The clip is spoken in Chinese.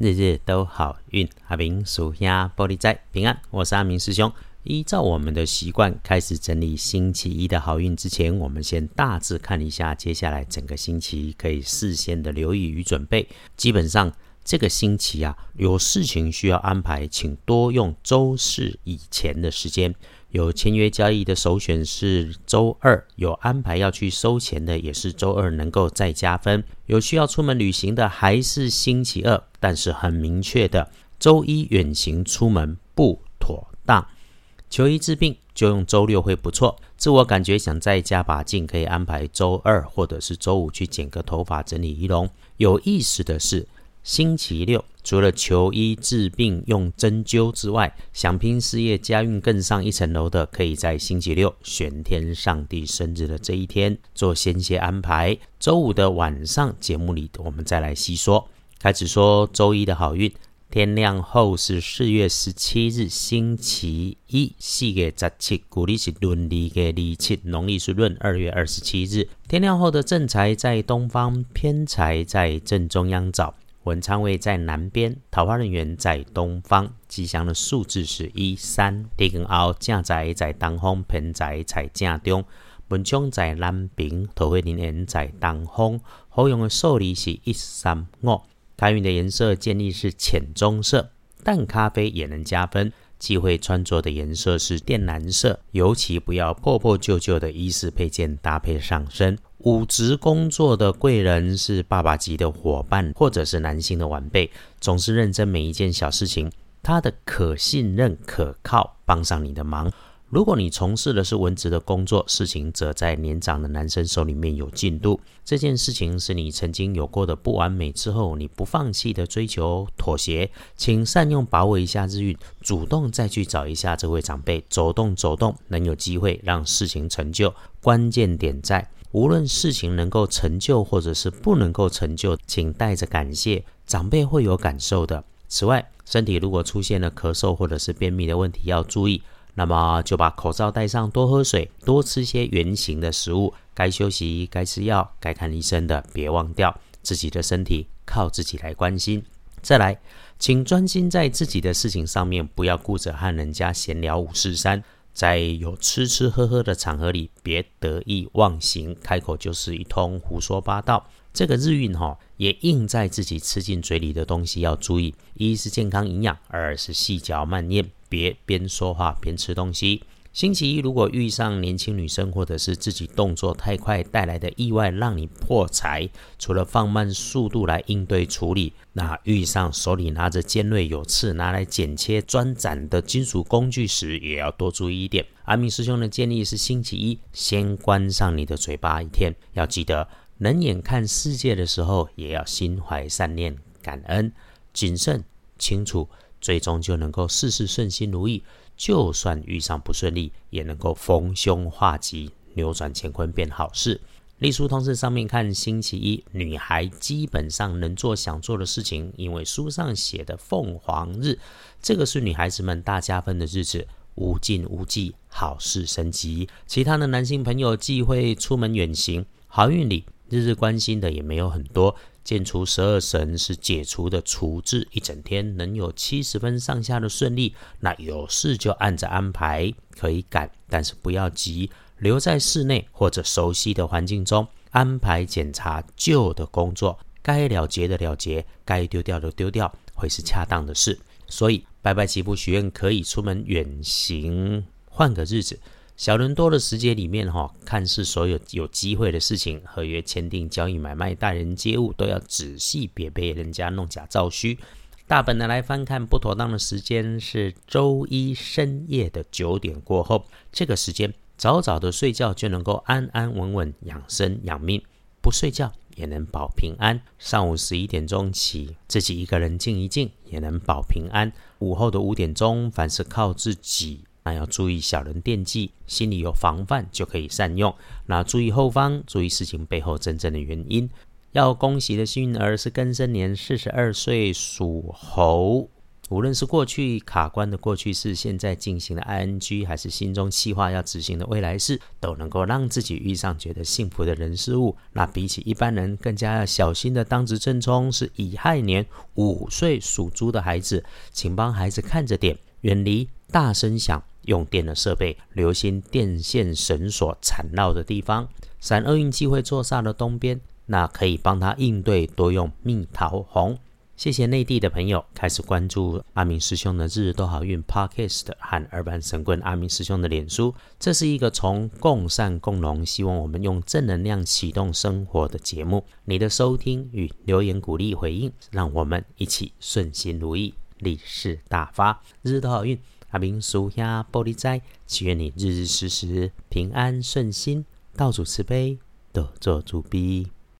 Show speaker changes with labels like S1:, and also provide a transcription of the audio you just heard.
S1: 日日都好运。阿明属鸭玻璃仔平安，我是阿明师兄。依照我们的习惯，开始整理星期一的好运之前，我们先大致看一下接下来整个星期可以事先的留意与准备。基本上这个星期啊，有事情需要安排，请多用周四以前的时间。有签约交易的首选是周二，有安排要去收钱的也是周二，能够再加分。有需要出门旅行的还是星期二，但是很明确的，周一远行出门不妥当。求医治病就用周六会不错。自我感觉想再加把劲，可以安排周二或者是周五去剪个头发、整理仪容。有意思的是。星期六，除了求医治病用针灸之外，想拼事业、家运更上一层楼的，可以在星期六玄天上帝生日的这一天做先些安排。周五的晚上节目里，我们再来细说。开始说周一的好运，天亮后是四月十七日，星期一，四月十七，古历是闰历的二七，农历是闰二月二十七日。天亮后的正财在东方，偏财在正中央找。文昌位在南边，桃花人员在东方，吉祥的数字是一三。地根凹正宅在东方，偏宅在正中。文昌在南边，桃花人缘在东方，好用的数字是一三五。开运的颜色建议是浅棕色，淡咖啡也能加分。忌讳穿着的颜色是靛蓝色，尤其不要破破旧旧的衣饰配件搭配上身。五职工作的贵人是爸爸级的伙伴，或者是男性的晚辈，总是认真每一件小事情，他的可信任、可靠，帮上你的忙。如果你从事的是文职的工作，事情则在年长的男生手里面有进度。这件事情是你曾经有过的不完美之后，你不放弃的追求妥协，请善用把握一下日运，主动再去找一下这位长辈，走动走动，能有机会让事情成就。关键点在，无论事情能够成就或者是不能够成就，请带着感谢，长辈会有感受的。此外，身体如果出现了咳嗽或者是便秘的问题，要注意。那么就把口罩戴上，多喝水，多吃些圆形的食物。该休息、该吃药、该看医生的，别忘掉自己的身体，靠自己来关心。再来，请专心在自己的事情上面，不要顾着和人家闲聊五四三。在有吃吃喝喝的场合里，别得意忘形，开口就是一通胡说八道。这个日运哈，也印在自己吃进嘴里的东西要注意：一是健康营养，二是细嚼慢咽。别边说话边吃东西。星期一如果遇上年轻女生，或者是自己动作太快带来的意外，让你破财，除了放慢速度来应对处理，那遇上手里拿着尖锐有刺拿来剪切钻斩的金属工具时，也要多注意一点。阿明师兄的建议是：星期一先关上你的嘴巴一天，要记得冷眼看世界的时候，也要心怀善念、感恩、谨慎、清楚。最终就能够事事顺心如意，就算遇上不顺利，也能够逢凶化吉，扭转乾坤变好事。隶书通知上面看，星期一女孩基本上能做想做的事情，因为书上写的凤凰日，这个是女孩子们大加分的日子，无尽无际，好事升级。其他的男性朋友忌讳出门远行，好运里日日关心的也没有很多。见除十二神是解除的除字，一整天能有七十分上下的顺利。那有事就按着安排，可以赶，但是不要急，留在室内或者熟悉的环境中，安排检查旧的工作，该了结的了结，该丢掉的丢掉，会是恰当的事。所以拜拜祈福许愿，可以出门远行，换个日子。小人多的时节里面，哈，看似所有有机会的事情，合约签订、交易、买卖、待人接物，都要仔细，别被人家弄假造虚。大本的来翻看不妥当的时间是周一深夜的九点过后，这个时间早早的睡觉就能够安安稳稳养生养命，不睡觉也能保平安。上午十一点钟起，自己一个人静一静也能保平安。午后的五点钟，凡是靠自己。那要注意小人惦记，心里有防范就可以善用。那注意后方，注意事情背后真正的原因。要恭喜的幸运儿是庚申年四十二岁属猴，无论是过去卡关的过去式，现在进行的 ing，还是心中计划要执行的未来式，都能够让自己遇上觉得幸福的人事物。那比起一般人，更加要小心的当值正冲是乙亥年五岁属猪的孩子，请帮孩子看着点，远离大声响、用电的设备，留心电线绳索缠绕的地方。闪厄运机会坐煞的东边，那可以帮他应对，多用蜜桃红。谢谢内地的朋友开始关注阿明师兄的日日都好运 Podcast 和二班神棍阿明师兄的脸书。这是一个从共善共荣，希望我们用正能量启动生活的节目。你的收听与留言鼓励回应，让我们一起顺心如意，利市大发，日日都好运。阿明叔呀玻璃斋，祈愿你日日时时平安顺心，道主慈悲，得做主逼。